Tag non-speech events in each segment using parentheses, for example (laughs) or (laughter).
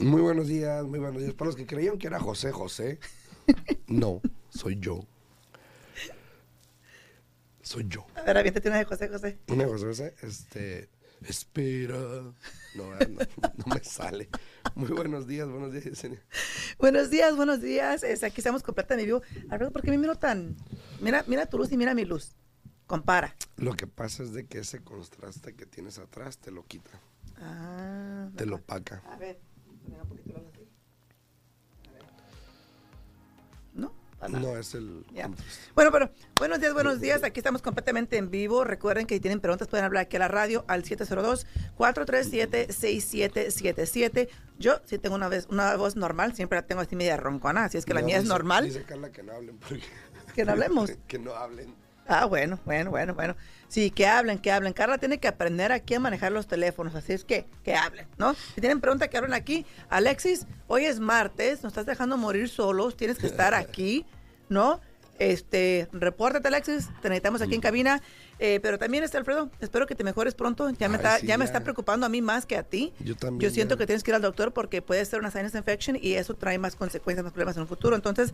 Muy buenos días, muy buenos días. Para los que creían que era José José, no, soy yo. Soy yo. A ver, aviéntate una de José José. Una José José, este. Espera. No, no, (laughs) no me sale. Muy buenos días, buenos días, Yesenia. Buenos días, buenos días. Es, aquí estamos completamente vivo. Alfredo, ¿por qué me miro tan...? Mira, mira tu luz y mira mi luz. Compara. Lo que pasa es de que ese contraste que tienes atrás te lo quita, Ah. te lo opaca. A ver, ¿No? No es el Ya. Bueno, pero buenos días, buenos días. Aquí estamos completamente en vivo. Recuerden que si tienen preguntas pueden hablar aquí a la radio al 702-437-6777. Yo sí tengo una, vez, una voz normal, siempre la tengo así media roncona, así es que la mía es normal. Dice Carla que no hablen porque. Que no hablemos. (laughs) que no hablen. Ah, bueno, bueno, bueno, bueno. Sí, que hablen, que hablen. Carla tiene que aprender aquí a manejar los teléfonos, así es que que hablen, ¿no? Si tienen pregunta, que hablen aquí. Alexis, hoy es martes, nos estás dejando morir solos, tienes que estar aquí, ¿no? Este, repórtate, Alexis, te necesitamos aquí en cabina. Eh, pero también está Alfredo, espero que te mejores pronto. Ya me, Ay, está, sí, ya me está preocupando a mí más que a ti. Yo también. Yo siento ya. que tienes que ir al doctor porque puede ser una sinus infection y eso trae más consecuencias, más problemas en un futuro. Entonces,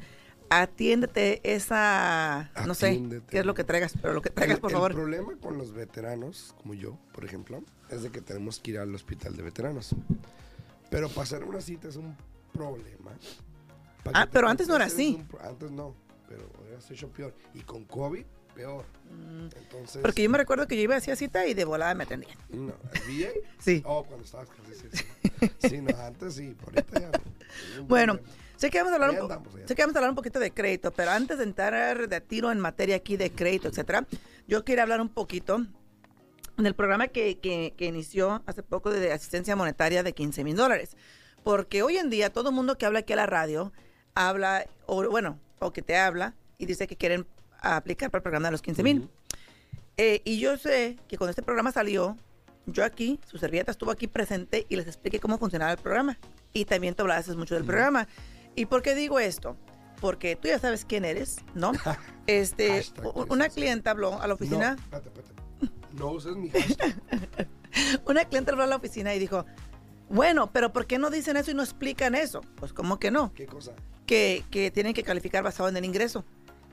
atiéndete esa, no sé, qué es lo que traigas, pero lo que traigas, el, por el favor. problema con los veteranos, como yo, por ejemplo, es de que tenemos que ir al hospital de veteranos. Pero pasar una cita es un problema. Ah, pero antes no era así. un antes no, pero ahora se ha hecho peor. Y con COVID, peor. Entonces, Mm. Porque yo me recuerdo que yo iba a hacía cita y de volada me atendían. No, ¿bien? (laughs) Sí. Oh, cuando estabas con sí, sí, no, antes sí, ahorita ya no. (laughs) Bueno, sé que vamos a hablar un andamos, sé que vamos a hablar un poquito de crédito, pero antes de entrar de tiro en materia aquí de crédito, etcétera, yo quería hablar un poquito del programa que, que, que inició hace poco de asistencia monetaria de 15 mil dólares. Porque hoy en día todo el mundo que habla aquí a la radio habla, o bueno, o que te habla y dice que quieren aplicar para el programa de los 15 mil. Eh, y yo sé que cuando este programa salió, yo aquí, su servilleta estuvo aquí presente y les expliqué cómo funcionaba el programa. Y también te hablaste mucho del programa. ¿Y por qué digo esto? Porque tú ya sabes quién eres, ¿no? (laughs) Este, una clienta habló a la oficina, No, espérate, espérate. No uses mi hashtag. (laughs) una clienta habló a la oficina y dijo, bueno, pero ¿por qué no dicen eso y no explican eso? Pues, ¿cómo que no? ¿Qué cosa? Que, que tienen que calificar basado en el ingreso.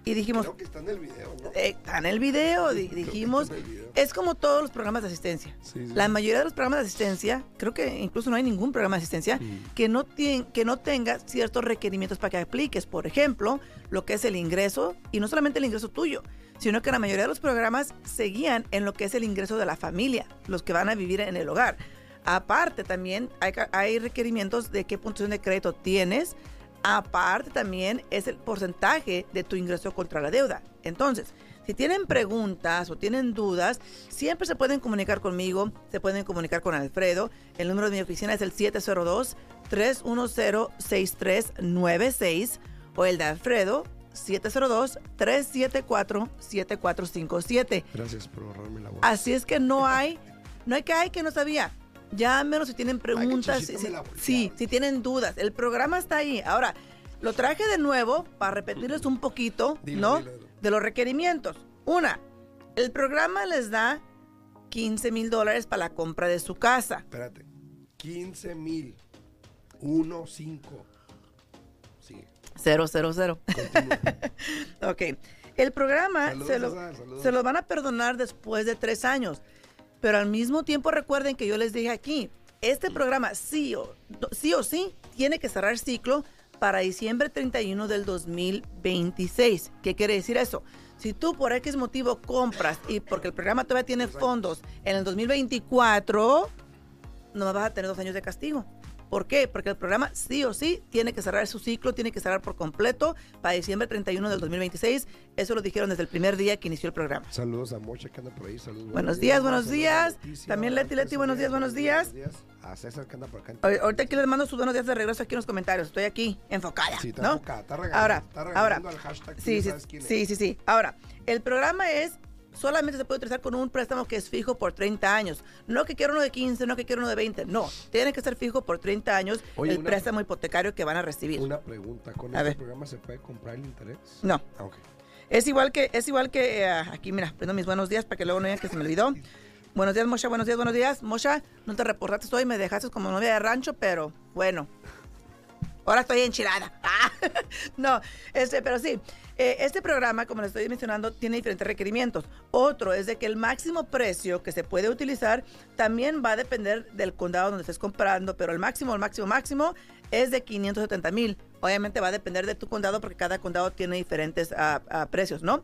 Y dijimos, Creo que está en el video, ¿no? eh, está en el video, di- dijimos, el video. es como todos los programas de asistencia. Sí, sí. La mayoría de los programas de asistencia, creo que incluso no hay ningún programa de asistencia Mm. que, no tien- que no tenga ciertos requerimientos para que apliques. Por ejemplo, lo que es el ingreso, y no solamente el ingreso tuyo, sino que la mayoría de los programas seguían en lo que es el ingreso de la familia, los que van a vivir en el hogar. Aparte también hay, hay requerimientos de qué puntuación de crédito tienes. Aparte también es el porcentaje de tu ingreso contra la deuda. Entonces, si tienen preguntas o tienen dudas, siempre se pueden comunicar conmigo, se pueden comunicar con Alfredo. El número de mi oficina es el 702-310-6396 o el de Alfredo 702-374-7457. Gracias por ahorrarme la voz. Así es que no hay, no hay que hay que no sabía. Llámenos si tienen preguntas, Chuchito si, sí, si tienen dudas. El programa está ahí. Ahora, lo traje de nuevo para repetirles un poquito, Dilo, ¿no? dilo, dilo. De los requerimientos. Una, el programa les da 15 mil dólares para la compra de su casa. Espérate. 15 mil. 1, 5. Sigue. Cero, cero, cero. Continúa. (laughs) Ok. El programa Saludos, se lo, César, se lo van a perdonar después de tres años. Pero al mismo tiempo recuerden que yo les dije aquí, este programa sí o, sí o sí tiene que cerrar ciclo para diciembre 31 del 2026. ¿Qué quiere decir eso? Si tú por X motivo compras y porque el programa todavía tiene fondos en el 2024, no vas a tener dos años de castigo. ¿Por qué? Porque el programa sí o sí tiene que cerrar su ciclo, tiene que cerrar por completo para diciembre 31 del 2026. Eso lo dijeron desde el primer día que inició el programa. Saludos a Mocha que anda por ahí. Saludos. Buenos días, buenos días. Leticia, También Leti, Leti, buenos días, buenos días. A César que anda por acá. Ahor- Ahorita aquí les mando sus buenos días de regreso aquí en los comentarios. Estoy aquí, enfocada. Sí, está ¿no? enfocada, está regañando, ahora, está ahora. regañando al hashtag, Sí, sí, sabes quién es. sí, sí, sí. Ahora, el programa es solamente se puede utilizar con un préstamo que es fijo por 30 años. No que quiero uno de 15, no que quiero uno de 20. No, tiene que ser fijo por 30 años Oye, el una- préstamo hipotecario que van a recibir. Una pregunta. ¿Con A este ver. programa se puede comprar el interés? No. Ah, ok. Es igual que, es igual que, eh, aquí mira, prendo mis buenos días para que luego no digan que se me olvidó. Buenos días, Mosha. Buenos días, buenos días. Mosha, no te reportaste hoy, me dejaste como novia de rancho, pero bueno. Ahora estoy enchilada. (laughs) Ah, no, este, pero sí. eh, este programa, como les estoy mencionando, tiene diferentes requerimientos. Otro es de que el máximo precio que se puede utilizar también va a depender del condado donde estés comprando, pero el máximo, el máximo, máximo es de 570 mil. Obviamente va a depender de tu condado porque cada condado tiene diferentes ah, ah, precios, ¿no?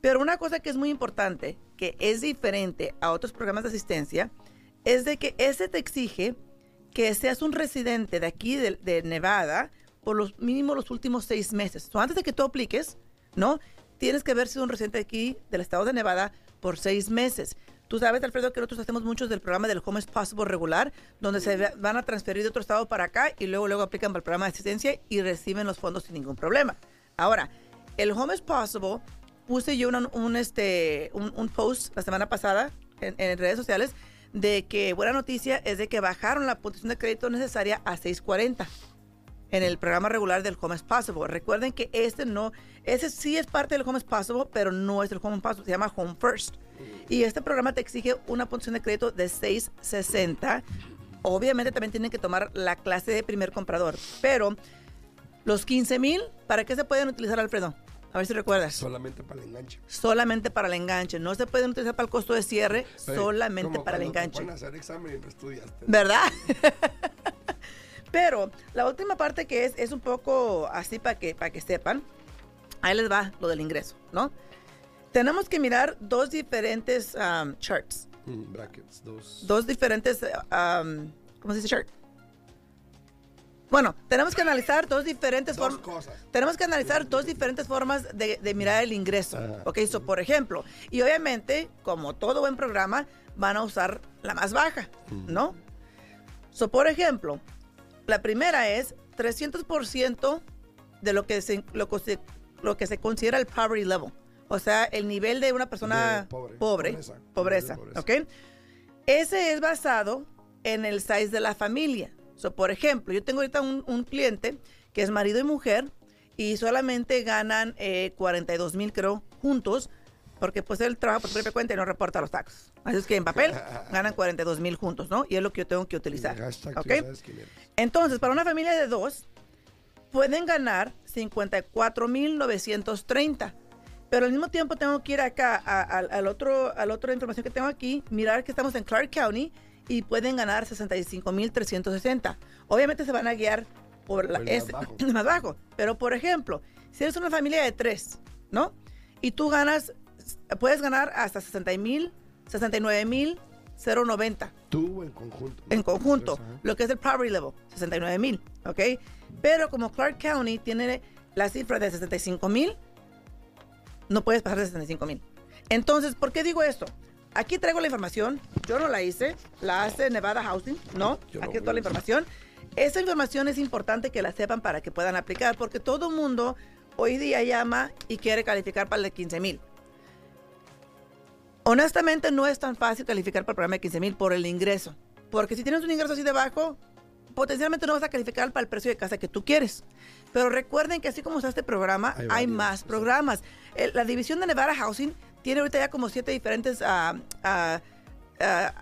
Pero una cosa que es muy importante, que es diferente a otros programas de asistencia, es de que ese te exige que seas un residente de aquí, de, de Nevada, por los mínimo los últimos seis meses. So, antes de que tú apliques, ¿no? Tienes que haber sido un residente de aquí, del estado de Nevada, por seis meses. Tú sabes, Alfredo, que nosotros hacemos muchos del programa del Home is Possible regular, donde se va- van a transferir de otro estado para acá y luego, luego aplican para el programa de asistencia y reciben los fondos sin ningún problema. Ahora, el Home is Possible, puse yo una- un, este, un, un post la semana pasada en, en redes sociales de que buena noticia es de que bajaron la puntuación de crédito necesaria a 640 en el programa regular del Home is Possible. Recuerden que este no, ese sí es parte del Home is Possible, pero no es el Home is Possible, se llama Home First. Y este programa te exige una puntuación de crédito de 660. Obviamente también tienen que tomar la clase de primer comprador, pero los 15 mil, ¿para qué se pueden utilizar, Alfredo? A ver si recuerdas. Solamente para el enganche. Solamente para el enganche. No se pueden utilizar para el costo de cierre, solamente como para el te enganche. a hacer examen y estudiaste. ¿Verdad? (laughs) Pero la última parte que es, es un poco así para que, para que sepan, ahí les va lo del ingreso, ¿no? Tenemos que mirar dos diferentes um, charts, Mm, brackets, dos. dos diferentes, um, ¿cómo se dice chart? Bueno, tenemos que analizar dos diferentes formas. Tenemos que analizar dos diferentes formas de, de mirar el ingreso. Ajá. Ok, so, por ejemplo, y obviamente, como todo buen programa, van a usar la más baja, ¿no? So, por ejemplo, la primera es 300% de lo que, se, lo, que se, lo que se considera el poverty level. O sea, el nivel de una persona De pobre, pobre, pobreza, pobreza, de ¿ok? Ese es basado en el size de la familia. So, por ejemplo, yo tengo ahorita un, un cliente que es marido y mujer y solamente ganan eh, 42 mil, creo, juntos, porque pues él trabaja por su propia cuenta y no reporta los taxes. Así es que en papel (laughs) ganan 42 mil juntos, ¿no? Y es lo que yo tengo que utilizar. Hashtag, tú ¿ok? sabes quién eres. Entonces, para una familia de dos, pueden ganar 54,930. Pero al mismo tiempo tengo que ir acá a- al, al otro, al otro información que tengo aquí, mirar que estamos en Clark County y pueden ganar 65,360. Obviamente se van a guiar por la, el más bajo. (laughs) más bajo. Pero, por ejemplo, si eres una familia de tres, ¿no? Y tú ganas, puedes ganar hasta 60 mil, 69 mil, 090 Tú en conjunto. en conjunto, Tres, lo que es el poverty level, 69 mil, ¿ok? Pero como Clark County tiene la cifra de 65 mil, no puedes pasar de 65 mil. Entonces, ¿por qué digo esto? Aquí traigo la información, yo no la hice, la hace Nevada Housing, ¿no? Yo no Aquí está toda la información. Esa información es importante que la sepan para que puedan aplicar, porque todo el mundo hoy día llama y quiere calificar para el de 15 mil. Honestamente, no es tan fácil calificar para el programa de 15 mil por el ingreso. Porque si tienes un ingreso así de bajo, potencialmente no vas a calificar para el precio de casa que tú quieres. Pero recuerden que así como está este programa, Hay más programas. La división de Nevada Housing tiene ahorita ya como siete diferentes ah, ah,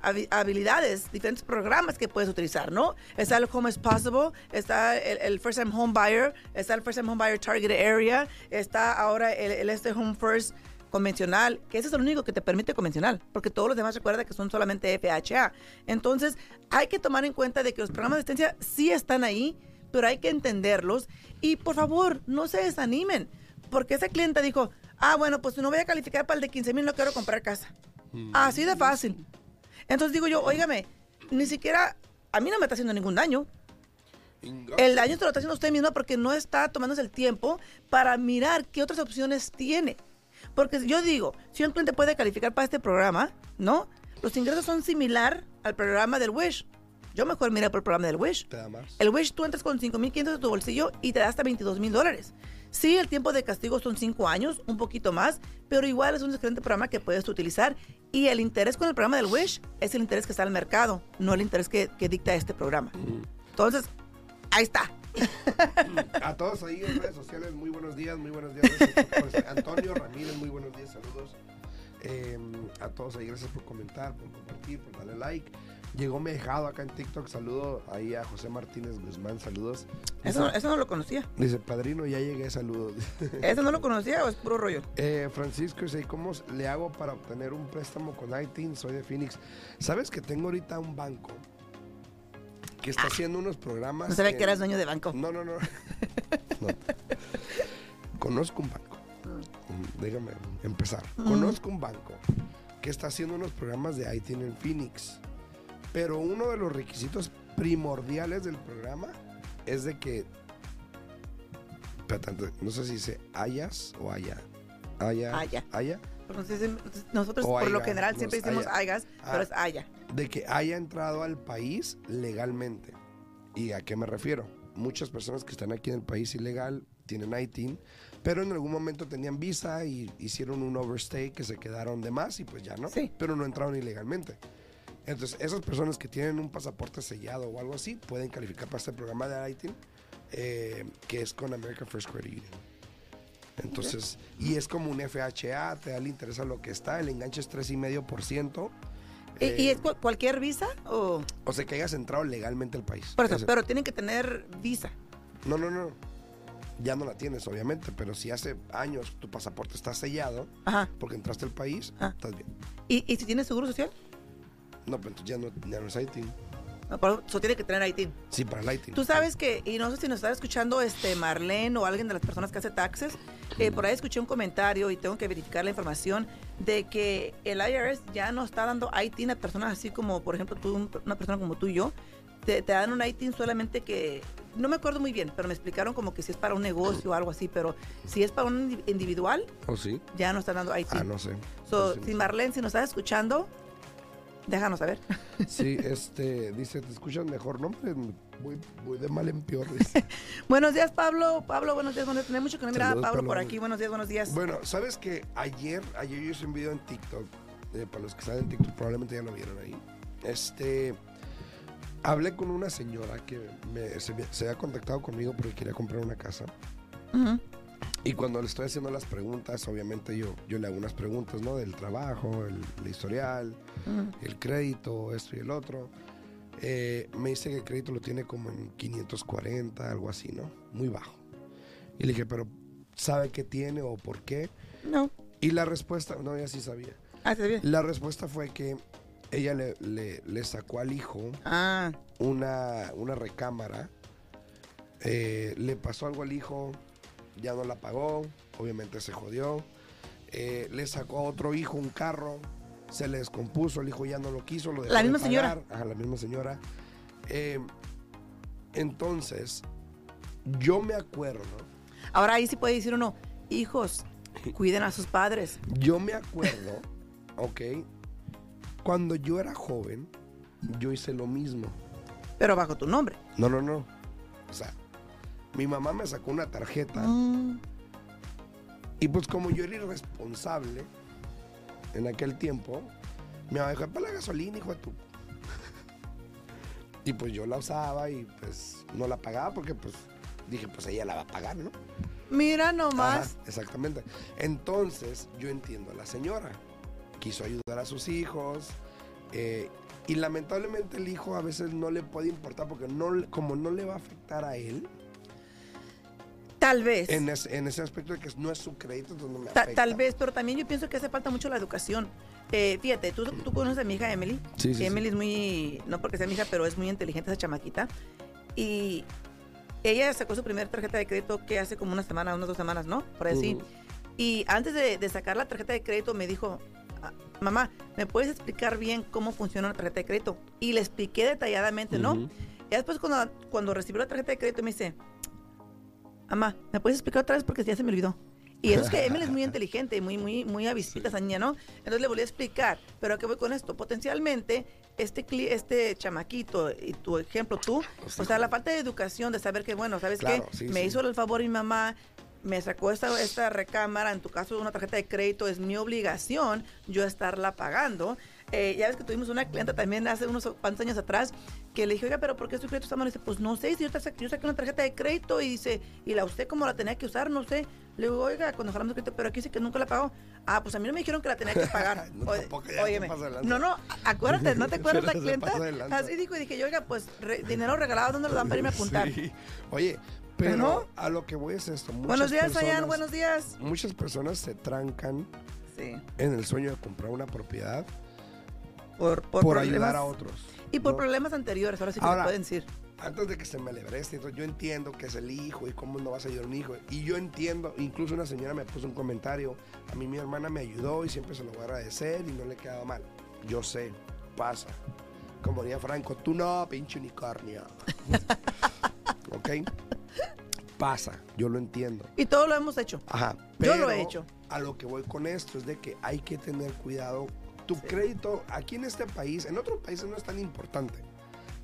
habi- habilidades, diferentes programas que puedes utilizar, ¿no? Está el Home is Possible, está el, First Time Home Buyer, está el First Time Home Buyer Target Area, está ahora el, el este Home First convencional, que ese es el único que te permite convencional, porque todos los demás recuerda que son solamente FHA. Entonces, hay que tomar en cuenta de que los programas de asistencia sí están ahí, pero hay que entenderlos y por favor, no se desanimen, porque esa clienta dijo, ah, bueno, pues no voy a calificar para el de 15 mil, no quiero comprar casa. Así de fácil. Entonces digo yo, óigame, ni siquiera, a mí no me está haciendo ningún daño. El daño se lo está haciendo usted misma porque no está tomándose el tiempo para mirar qué otras opciones tiene. Porque yo digo, si un cliente puede calificar para este programa, ¿no? Los ingresos son similar al programa del Wish. Yo mejor miré por el programa del Wish. Te da más. El Wish tú entras con 5.500 de tu bolsillo y te da hasta 22 mil dólares. Sí, el tiempo de castigo son 5 años, un poquito más, pero igual es un excelente programa que puedes utilizar. Y el interés con el programa del Wish es el interés que está al mercado, no el interés que, que dicta este programa. Entonces, ahí está. A todos ahí en redes sociales, muy buenos días, muy buenos días. Antonio Ramírez, muy buenos días, saludos. Eh, a todos ahí, gracias por comentar, por compartir, por darle like. Llegó Mejado acá en TikTok. Saludo ahí a José Martínez Guzmán. Saludos. Eso, Dice, eso no lo conocía. dice, padrino, ya llegué. Saludos. (laughs) ¿Eso no lo conocía o es puro rollo? Eh, Francisco dice, ¿cómo le hago para obtener un préstamo con ITIN? Soy de Phoenix. ¿Sabes que tengo ahorita un banco que está haciendo unos programas? Ah. No sabía en- que eras dueño de banco. No, no, no. (laughs) No. Conozco un banco. Mm, Déjame empezar. Conozco un banco que está haciendo unos programas de ITIN en Phoenix. Pero uno de los requisitos primordiales del programa es de que. No sé si dice hayas o haya. Haya. Haya. Haya. Nosotros- por lo general siempre decimos haya. aigas, Ah. pero es haya. de que haya entrado al país legalmente. ¿Y a qué me refiero? Muchas personas que están aquí en el país ilegal tienen ITIN, pero en algún momento tenían visa y hicieron un overstay que se quedaron de más y pues ya no, Sí. pero no entraron ilegalmente. Entonces, esas personas que tienen un pasaporte sellado o algo así pueden calificar para este programa de ITIN, eh, que es con American First Credit Union. Entonces, y es como un FHA, te da el interés a lo que está, el enganche es 3,5%. ¿Y, eh, y es cu- cualquier visa o...? o sea, que hayas entrado legalmente al país. Por eso, pero tienen que tener visa. No, no, no. Ya no la tienes, obviamente, pero si hace años tu pasaporte está sellado Ajá. porque entraste al país, Ah. estás bien. ¿Y, y si tienes seguro social? No, pero entonces ya no, ya no es ITIN. No, por eso tiene que tener ITIN. Sí, para el ITIN. Tú sabes que, y no sé si nos está escuchando este Marlene o alguien de las personas que hace taxes, eh, por ahí escuché un comentario y tengo que verificar la información de que el IRS ya no está dando ITIN a personas así como, por ejemplo, tú, un- una persona como tú y yo. Te, te dan un ITIN solamente que, no me acuerdo muy bien, pero me explicaron como que si es para un negocio o algo así, pero si es para un indi- individual, ¿O sí? ya no están dando ITIN. Ah, no sé. So, Pues sí, si. Marlene, si nos estás escuchando, déjanos saber. Sí, este, dice, te escuchas mejor, ¿no? Voy, voy de mal en peor. (laughs) buenos días, Pablo. Pablo, buenos días. Buenos días. Tenía mucho que no miraba a Pablo por aquí. Buenos días, buenos días. bueno, ¿sabes que Ayer, ayer yo hice un video en TikTok, eh, para los que están en TikTok probablemente ya lo vieron ahí. Este, hablé con una señora que me, se, se había contactado conmigo porque quería comprar una casa. Ujú. Y cuando le estoy haciendo las preguntas, obviamente yo, yo le hago unas preguntas, ¿no? Del trabajo, el, el historial, el crédito, esto y el otro. Eh, me dice que el crédito lo tiene como en 540, algo así, ¿no? Muy bajo. Y le dije, pero ¿sabe qué tiene o por qué? No. Y la respuesta, no, ella sí sabía. Ah, bien. La respuesta fue que ella le, le- le sacó al hijo Ah, una, una recámara. eh, le pasó algo al hijo, ya no la pagó, obviamente se jodió. Eh, le sacó a otro hijo un carro, se le descompuso, el hijo ya no lo quiso, lo dejó La de misma señora. pagar. Ajá, la misma señora. Eh, entonces, yo me acuerdo, ahora ahí sí puede decir uno, hijos, cuiden a sus padres. yo me acuerdo, (laughs) ok, cuando yo era joven, yo hice lo mismo. Pero bajo tu nombre. No, no, no. O sea, mi mamá me sacó una tarjeta Mm, y pues como yo era irresponsable en aquel tiempo, mi mamá dijo, para la gasolina, hijo de tu... Y pues yo la usaba y pues no la pagaba porque pues dije, pues ella la va a pagar, ¿no? Mira nomás. Ajá, exactamente. Entonces yo entiendo a la señora. Quiso ayudar a sus hijos. eh, y lamentablemente el hijo a veces no le puede importar porque no, como no le va a afectar a él Tal vez. en, ese- en ese aspecto de que no es su crédito, entonces no me Ta- afecta. tal vez, pero también yo pienso que hace falta mucho la educación. Eh, fíjate, ¿tú, tú conoces a mi hija Emily. Sí, sí, Emily es muy, no porque sea mi hija, pero es muy inteligente esa chamaquita. Y ella sacó su primera tarjeta de crédito que hace como una semana, unas dos semanas, ¿no? Por así. Ujú. Y antes de, de sacar la tarjeta de crédito me dijo, "Ah, mamá, ¿me puedes explicar bien cómo funciona una tarjeta de crédito? Y le expliqué detalladamente, ¿no? Ujú. Y después cuando, cuando recibió la tarjeta de crédito me dice, mamá, ¿me puedes explicar otra vez porque ya se me olvidó? Y eso es que Emily es muy inteligente, muy, muy, muy avispita esa niña, ¿no? Entonces le volví a explicar, pero ¿a qué voy con esto? Potencialmente, este, cli- este chamaquito y tu ejemplo, tú, Sí. o sea, la falta de educación, de saber que, bueno, ¿sabes Claro, qué? sí, me sí. hizo el favor mi mamá, me sacó esta, esta recámara, en tu caso una tarjeta de crédito, es mi obligación yo estarla pagando. Eh, ya ves que tuvimos una clienta también hace unos cuantos años atrás que le dije, oiga, pero ¿por qué su crédito está mal? Y dice, pues no sé, si yo, yo saqué una tarjeta de crédito y dice, ¿y la usted cómo la tenía que usar? No sé. Le digo, oiga, cuando hablamos de crédito, pero aquí dice que nunca la pagó. Ah, pues a mí no me dijeron que la tenía que pagar. (laughs) No, óyeme. No, no, acuérdate, ¿no te (laughs) acuerdas la clienta? Así dijo y dije, yo, oiga, pues re- dinero regalado, ¿dónde lo dan para irme a apuntar? Sí. Oye, pero ¿No? a lo que voy es esto. muchas Buenos días, personas- Ayan, buenos días. Muchas personas se trancan Sí, en el sueño de comprar una propiedad por, por, por, problemas. ayudar a otros. Y por ¿no? problemas anteriores, ahora sí que Ahora, se pueden decir. Antes de que se me alebreste, yo entiendo que es el hijo y cómo no vas a ayudar a un hijo. Y yo entiendo, incluso una señora me puso un comentario, a mí mi hermana me ayudó y siempre se lo voy a agradecer y no le he quedado mal. Yo sé, pasa. Como diría Franco, tú no, pinche unicornio. (laughs) ¿Ok? Pasa, yo lo entiendo. Y todo lo hemos hecho. Ajá. Yo lo pero he hecho. A lo que voy con esto es de que hay que tener cuidado. Tu crédito, aquí en este país, en otros países no es tan importante.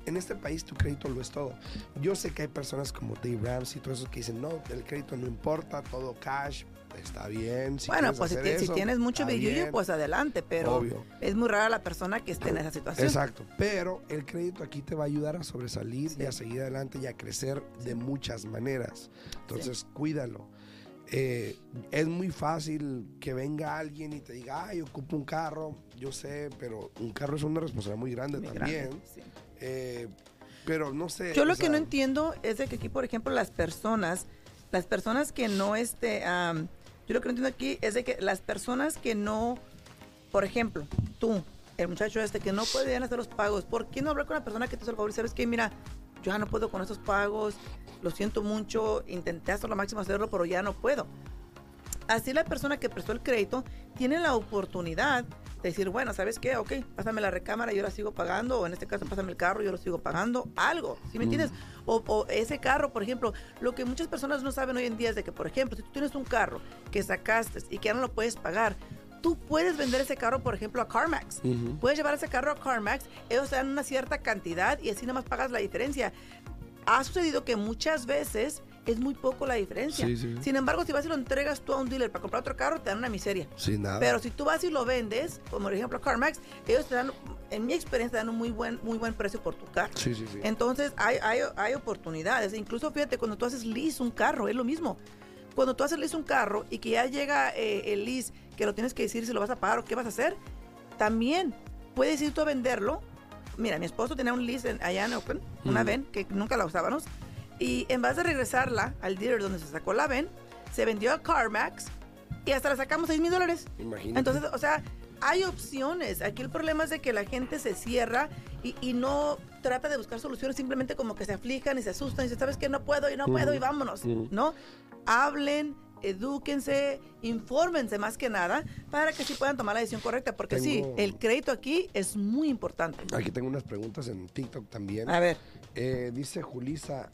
En este país tu crédito lo es todo. Yo sé que hay personas como Dave Ramsey y todos esos que dicen, no, el crédito no importa, todo cash, está bien. Si bueno, pues si, si eso, tienes mucho bien". pues adelante, pero Obvio. es muy rara la persona que esté en esa situación. Exacto, pero el crédito aquí te va a ayudar a sobresalir y a seguir adelante y a crecer de muchas maneras. Entonces, cuídalo. Eh, es muy fácil que venga alguien y te diga, ay, ocupo un carro. Yo sé, pero un carro es una responsabilidad muy grande Muy también. grande, sí. Eh, pero no sé. Yo lo que no entiendo es de que aquí, por ejemplo, las personas, las personas que no, este, yo lo que no entiendo aquí es de que las personas que no, por ejemplo, tú, el muchacho este que no puede hacer los pagos, ¿por qué no hablar con la persona que te hizo el favor y sabes que, mira, yo ya no puedo con esos pagos, lo siento mucho, intenté hasta lo máximo hacerlo, pero ya no puedo. Así la persona que prestó el crédito tiene la oportunidad decir, bueno, ¿sabes qué? Ok, pásame la recámara, yo la sigo pagando, o en este caso, pásame el carro, yo lo sigo pagando, algo, ¿sí me entiendes? O, o ese carro, por ejemplo, lo que muchas personas no saben hoy en día es de que, por ejemplo, si tú tienes un carro que sacaste y que ya no lo puedes pagar, tú puedes vender ese carro, por ejemplo, a CarMax. Ujú. Puedes llevar ese carro a CarMax, ellos te dan una cierta cantidad y así nada más pagas la diferencia. Ha sucedido que muchas veces es muy poco la diferencia. Sí, sí. Sin embargo, si vas y lo entregas tú a un dealer para comprar otro carro, te dan una miseria. Sin nada. Pero si tú vas y lo vendes, como por ejemplo CarMax, ellos te dan, en mi experiencia, te dan un muy buen, muy buen precio por tu carro. sí, sí, sí. Entonces hay, hay, hay oportunidades. Incluso fíjate, cuando tú haces lease un carro, es lo mismo. Cuando tú haces lease un carro y que ya llega eh, el lease, que lo tienes que decir si lo vas a pagar o qué vas a hacer, también puedes ir tú a venderlo. Mira, mi esposo tenía un lease en- allá en Oakland, una. VEN, que nunca la usábamos. Y en vez de regresarla al dealer donde se sacó la VEN, se vendió a CarMax y hasta la sacamos 6 mil dólares. Imagínate. Entonces, o sea, hay opciones. Aquí el problema es de que la gente se cierra y, y no trata de buscar soluciones, simplemente como que se aflijan y se asustan y dicen, ¿sabes qué? No puedo y no puedo y vámonos. ¿no? Hablen, edúquense, infórmense más que nada para que sí puedan tomar la decisión correcta, porque sí, el crédito aquí es muy importante. Aquí tengo unas preguntas en TikTok también. A ver, Eh, dice Julisa,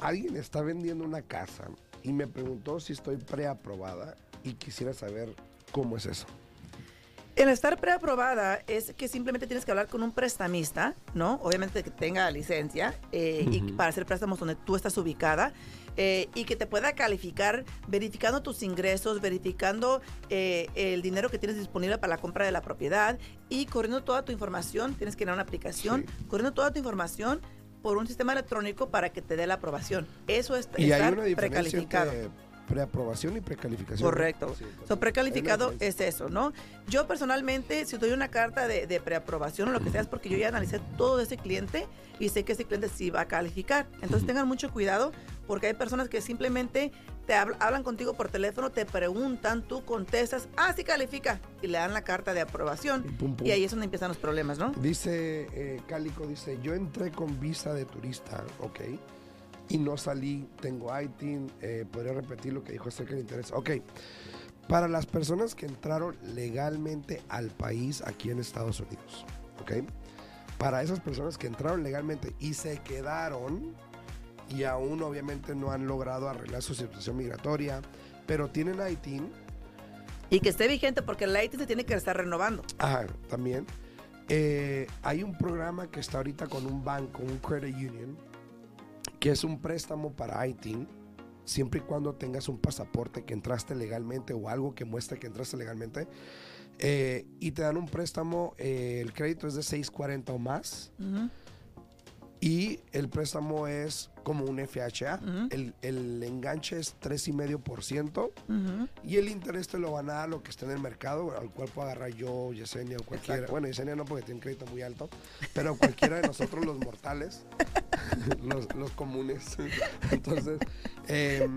alguien está vendiendo una casa y me preguntó si estoy preaprobada y quisiera saber cómo es eso. El estar preaprobada es que simplemente tienes que hablar con un prestamista, ¿no? Obviamente que tenga licencia eh, y para hacer préstamos donde tú estás ubicada eh, y que te pueda calificar verificando tus ingresos, verificando eh, el dinero que tienes disponible para la compra de la propiedad y corriendo toda tu información. Tienes que ir a una aplicación, Sí. corriendo toda tu información por un sistema electrónico para que te dé la aprobación. Eso es Y hay una precalificado. entre preaprobación y precalificación. Correcto. Sí, So, precalificado es eso, ¿no? Yo personalmente, si doy una carta de, de preaprobación o lo que sea, es porque yo ya analicé todo de ese cliente y sé que ese cliente sí va a calificar. Entonces tengan mucho cuidado porque hay personas que simplemente te habl- hablan contigo por teléfono, te preguntan, tú contestas, ah, sí califica, y le dan la carta de aprobación. Y pum, pum. Y ahí es donde empiezan los problemas, ¿no? Dice eh, Cálico, dice, yo entré con visa de turista, ok, y no salí, tengo ITIN, eh, podría repetir lo que dijo acerca del interés. Ok, para las personas que entraron legalmente al país aquí en Estados Unidos, ok, para esas personas que entraron legalmente y se quedaron y aún obviamente no han logrado arreglar su situación migratoria, pero tienen ITIN, Y que esté vigente porque el IT se tiene que estar renovando. Ajá, también. Eh, hay un programa que está ahorita con un banco, un credit union, que es un préstamo para ITIN, siempre y cuando tengas un pasaporte que entraste legalmente o algo que muestre que entraste legalmente. eh, y te dan un préstamo, eh, el crédito es de 640 o más. Ujú. Y el préstamo es como un FHA. El, el enganche es 3,5%. Ujú. Y el interés te lo van a dar lo que esté en el mercado, al cual puedo agarrar yo, Yesenia o cualquiera. Exacto. Bueno, Yesenia no porque tiene un crédito muy alto, pero cualquiera de nosotros los mortales, (laughs) los, los comunes. (laughs) Entonces, eh,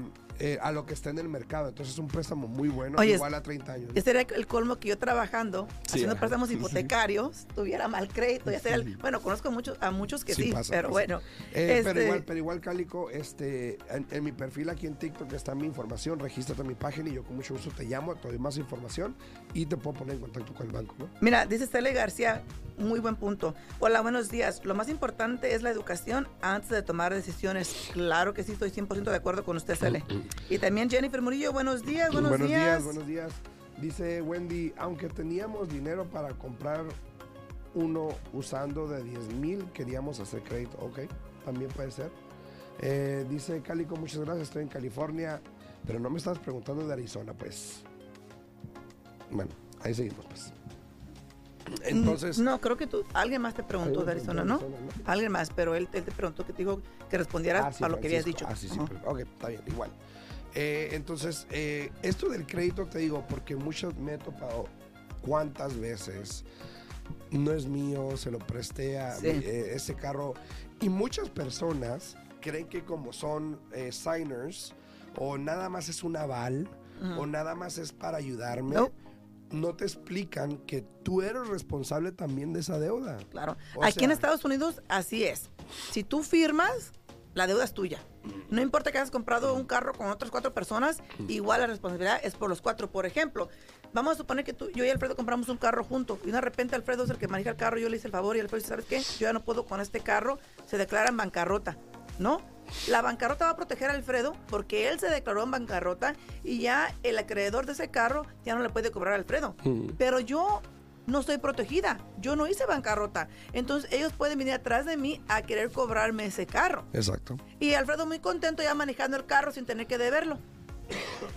eh, a lo que esté en el mercado. Entonces es un préstamo muy bueno, Oye, igual a 30 años. Ese era el colmo que yo trabajando, Sí, haciendo ajá. préstamos Sí, sí. hipotecarios, tuviera mal crédito. Ya sea el- bueno, conozco a muchos, a muchos que Sí sí, pasa, pero pasa. bueno. Eh, pero este- igual, pero igual, Cálico, este, en, en mi perfil aquí en TikTok está mi información, regístrate en mi página y yo con mucho gusto te llamo, te doy más información y te puedo poner en contacto con el banco, ¿no? Mira, dice Stele García, muy buen punto. Hola, buenos días. Lo más importante es la educación antes de tomar decisiones. Claro que sí, estoy 100% de acuerdo con usted, Stele. (clears throat) Y también Jennifer Murillo, buenos días, buenos, días. buenos días. Dice Wendy, aunque teníamos dinero para comprar uno usando de 10 mil, queríamos hacer crédito. Ok, también puede ser. Eh, dice Cálico, muchas gracias, estoy en California, pero no me estás preguntando de Arizona, pues. Bueno, ahí seguimos, pues. Entonces, Mm, No, creo que tú, alguien más te preguntó de Arizona, ¿no? Arizona, ¿no? Alguien más, pero él, él te preguntó que te dijo que respondieras Ah, sí, a lo que habías Francisco. dicho. Ah, sí, sí, pero- ok, está bien, igual. Eh, entonces, eh, esto del crédito te digo, porque muchos me he topado cuántas veces no es mío, se lo presté a Sí. eh, ese carro. Y muchas personas creen que como son eh, signers, o nada más es un aval, Ujú. o nada más es para ayudarme, No. no te explican que tú eres responsable también de esa deuda. Claro. O Aquí en sea- Estados Unidos así es. Si tú firmas, la deuda es tuya. No importa que hayas comprado un carro con otras cuatro personas, igual la responsabilidad es por los cuatro. Por ejemplo, vamos a suponer que tú, yo y Alfredo compramos un carro juntos y de repente Alfredo es el que maneja el carro, yo le hice el favor y Alfredo dice, ¿sabes qué? Yo ya no puedo con este carro, se declara en bancarrota. ¿No? La bancarrota va a proteger a Alfredo porque él se declaró en bancarrota y ya el acreedor de ese carro ya no le puede cobrar a Alfredo. Pero yo no estoy protegida. Yo no hice bancarrota. Entonces ellos pueden venir atrás de mí a querer cobrarme ese carro. Exacto. Y Alfredo muy contento ya manejando el carro sin tener que deberlo.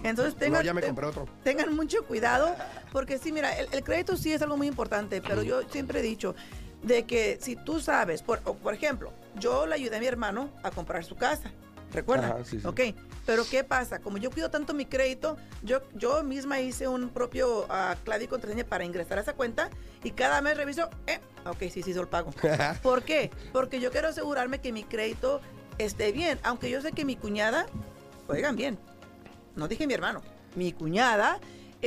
Entonces tengan, no, ya me compré otro. tengan mucho cuidado porque sí, mira, el, el crédito sí es algo muy importante, pero yo siempre he dicho de que si tú sabes, por, por ejemplo, yo le ayudé a mi hermano a comprar su casa. ¿Recuerda? Ajá, sí, sí. Ok, pero ¿qué pasa? Como yo cuido tanto mi crédito, yo, yo misma hice un propio ah, clave y contraseña para ingresar a esa cuenta y cada mes reviso, eh, ok, sí, sí hizo el pago. (laughs) ¿Por qué? Porque yo quiero asegurarme que mi crédito esté bien, aunque yo sé que mi cuñada, oigan bien, no dije mi hermano, mi cuñada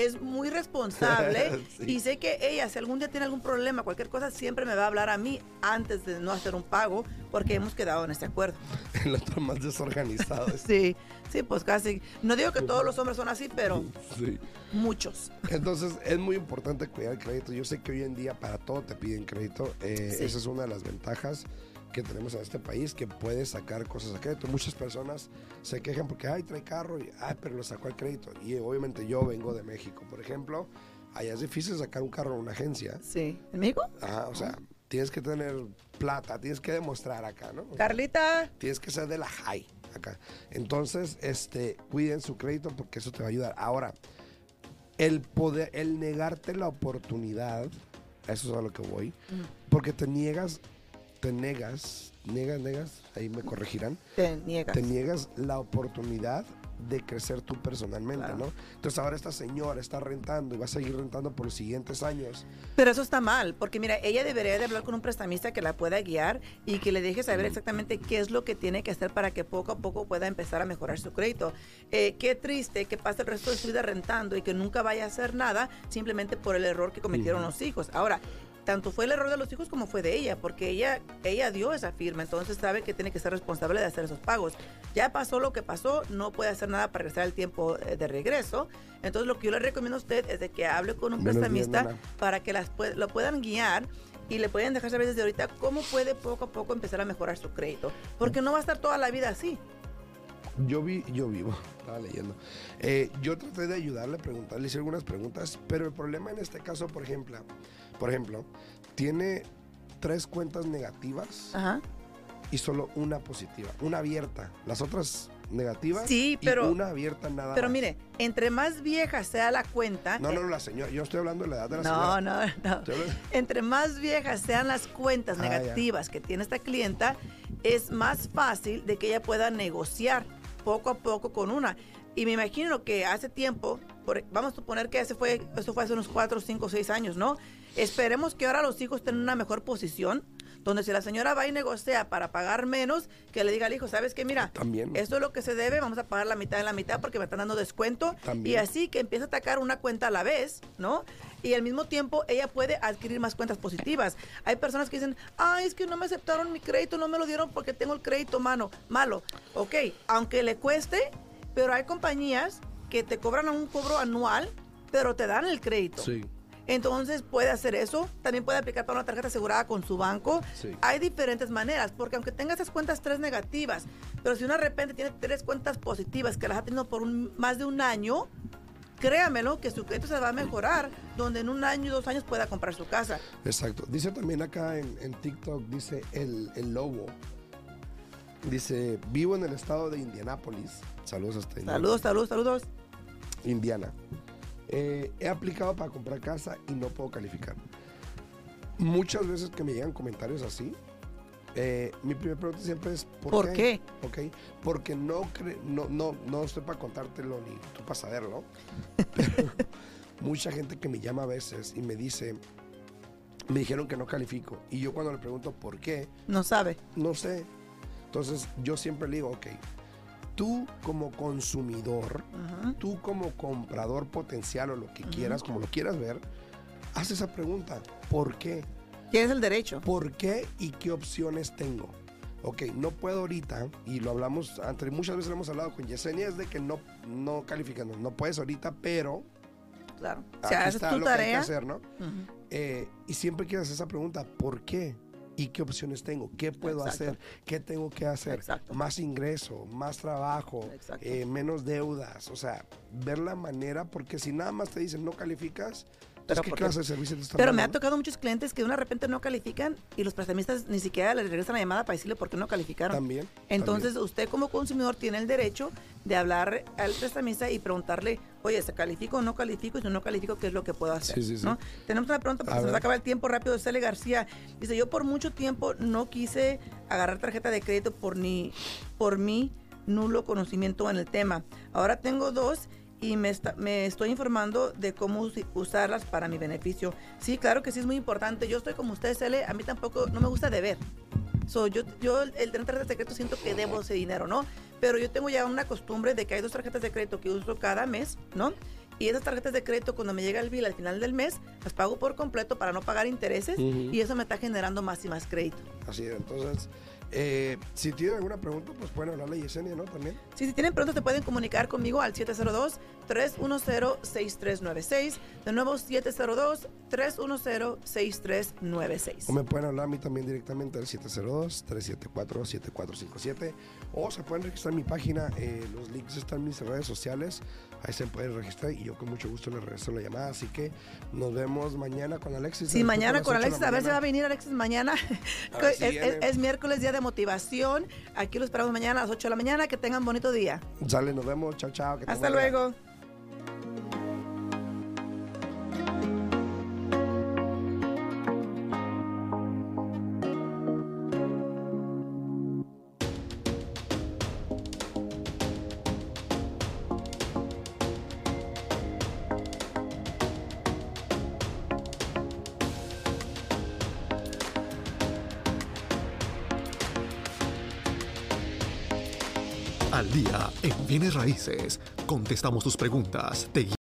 es muy responsable (laughs) Sí. y sé que ella, si algún día tiene algún problema, cualquier cosa, siempre me va a hablar a mí antes de no hacer un pago porque hemos quedado en este acuerdo. (laughs) El otro más desorganizado. (laughs) Sí, sí, pues casi. No digo que todos los hombres son así, pero Sí. muchos. Entonces es muy importante cuidar el crédito. Yo sé que hoy en día para todo te piden crédito. Eh, Sí. Esa es una de las ventajas que tenemos en este país, que puedes sacar cosas a crédito. Muchas personas se quejan porque, ay, trae carro, y, ay, pero lo sacó al crédito. Y obviamente yo vengo de México, por ejemplo. Allá es difícil sacar un carro en una agencia. Sí. ¿En México? Ajá, o sea, tienes que tener plata, tienes que demostrar acá, ¿no? O sea, Carlita. Tienes que ser de la high acá. Entonces, este, cuiden su crédito porque eso te va a ayudar. Ahora, el poder, el negarte la oportunidad, eso es a lo que voy, porque te niegas, te negas, negas, negas, ahí me corregirán, Te niegas. te niegas la oportunidad de crecer tú personalmente, Claro. ¿no? Entonces ahora esta señora está rentando y va a seguir rentando por los siguientes años. Pero eso está mal, porque mira, ella debería de hablar con un prestamista que la pueda guiar y que le deje saber exactamente qué es lo que tiene que hacer para que poco a poco pueda empezar a mejorar su crédito. Eh, qué triste que pase el resto de su vida rentando y que nunca vaya a hacer nada simplemente por el error que cometieron los hijos. Ahora, tanto fue el error de los hijos como fue de ella, porque ella, ella dio esa firma, entonces sabe que tiene que ser responsable de hacer esos pagos. Ya pasó lo que pasó, no puede hacer nada para regresar el tiempo eh, de regreso. Entonces lo que yo le recomiendo a usted es de que hable con un prestamista para que las lo puedan guiar y le pueden dejar saber desde ahorita cómo puede poco a poco empezar a mejorar su crédito. Porque no va a estar toda la vida así. Yo vi, yo vivo, (laughs) estaba leyendo. Eh, yo traté de ayudarle, preguntarle, hice algunas preguntas, pero el problema en este caso, por ejemplo, por ejemplo, tiene tres cuentas negativas Ajá. y solo una positiva, una abierta. Las otras negativas Sí, pero- y una abierta nada Pero más. mire, entre más vieja sea la cuenta... No, eh, no, no, la señora. Yo estoy hablando de la edad de la no, señora. no, no. Hablando- Entre más viejas sean las cuentas Ah, ya. negativas que tiene esta clienta, es más fácil de que ella pueda negociar poco a poco con una. Y me imagino que hace tiempo, por- vamos a suponer que ese fue, eso fue hace unos 4, 5, 6 años, ¿no? Esperemos que ahora los hijos en una mejor posición, donde si la señora va y negocia para pagar menos, que le diga al hijo, ¿sabes qué? Mira, También. esto es lo que se debe, vamos a pagar la mitad de la mitad porque me están dando descuento. También. Y así que empieza a atacar una cuenta a la vez, ¿no? Y al mismo tiempo ella puede adquirir más cuentas positivas. Hay personas que dicen, ay, es que no me aceptaron mi crédito, no me lo dieron porque tengo el crédito mano, malo. Ok, aunque le cueste, pero hay compañías que te cobran un cobro anual, pero te dan el crédito. Sí. Entonces puede hacer eso. También puede aplicar para una tarjeta asegurada con su banco. Sí. Hay diferentes maneras, porque aunque tenga esas cuentas tres negativas, pero si uno de repente tiene tres cuentas positivas que las ha tenido por un- más de un año, créamelo que su crédito se va a mejorar, donde en un año y dos años pueda comprar su casa. Exacto. Dice también acá en, en TikTok, dice el, el lobo. Dice, vivo en el estado de Indianápolis. Saludos hasta Saludos, saludos, saludos. Indiana. Eh, he aplicado para comprar casa y no puedo calificar. Muchas veces que me llegan comentarios así, eh, mi primera pregunta siempre es ¿por, ¿Por qué? Ok, porque no, cre- no, no, no estoy para contártelo ni tú para saberlo. Pero (laughs) mucha gente que me llama a veces y me dice, me dijeron que no califico. Y yo cuando le pregunto por qué, No sabe. no sé. Entonces yo siempre le digo, ok, tú como consumidor, tú como comprador potencial o lo que quieras, como lo quieras ver, haz esa pregunta. ¿Por qué? Tienes el derecho. ¿Por qué y qué opciones tengo? Ok, no puedo ahorita, y lo hablamos, antes, muchas veces lo hemos hablado con Yesenia, es de que no, no califican, no puedes ahorita, pero Claro. haces está tu lo que hay que tarea. hacer, ¿no? Eh, y siempre quieres hacer esa pregunta, ¿por qué? ¿Y qué opciones tengo? ¿Qué puedo Exacto. hacer? ¿Qué tengo que hacer? Exacto. Más ingreso, más trabajo, eh, menos deudas. O sea, ver la manera, porque si nada más te dicen no calificas, Pero entonces, ¿qué clase de servicio te están Pero me ha tocado muchos clientes que de una repente no califican y los prestamistas ni siquiera les regresan la llamada para decirle por qué no calificaron. También. Entonces usted como consumidor tiene el derecho de hablar al prestamista y preguntarle, oye, ¿se califico o no califico? Y si no califico, ¿qué es lo que puedo hacer? Sí, sí, sí. ¿No? Tenemos una pregunta porque A se nos acaba el tiempo rápido. Cele García dice, yo por mucho tiempo no quise agarrar tarjeta de crédito por, ni, por mi nulo conocimiento en el tema. Ahora tengo dos y me, está- me estoy informando de cómo usarlas para mi beneficio. Sí, claro que sí es muy importante. Yo estoy como usted, Cele, a mí tampoco, no me gusta deber. So, yo, yo el tener tarjetas de crédito siento que debo ese dinero, ¿no? Pero yo tengo ya una costumbre de que hay dos tarjetas de crédito que uso cada mes, ¿no? Y esas tarjetas de crédito, cuando me llega el bill al final del mes, las pago por completo para no pagar intereses y eso me está generando más y más crédito. Así es, entonces, eh, si tienen alguna pregunta, pues pueden hablarle a Yesenia, ¿no? También. Sí, si tienen preguntas, se pueden comunicar conmigo al 702-310-6396. De nuevo, 702-310-6396. O me pueden hablar a mí también directamente al 702-374-7457. O se pueden registrar en mi página. eh, los links están en mis redes sociales. Ahí se pueden registrar y yo con mucho gusto les regreso la llamada. Así que nos vemos mañana con Alexis. Sí, mañana con Alexis, a ver si va a venir Alexis mañana. Es, (laughs) si es- viene. es miércoles, día de motivación. Aquí lo esperamos mañana a las 8 de la mañana. Que tengan bonito día. Sale, nos vemos. Chao, chao. que Hasta luego. Bienes raíces, contestamos tus preguntas,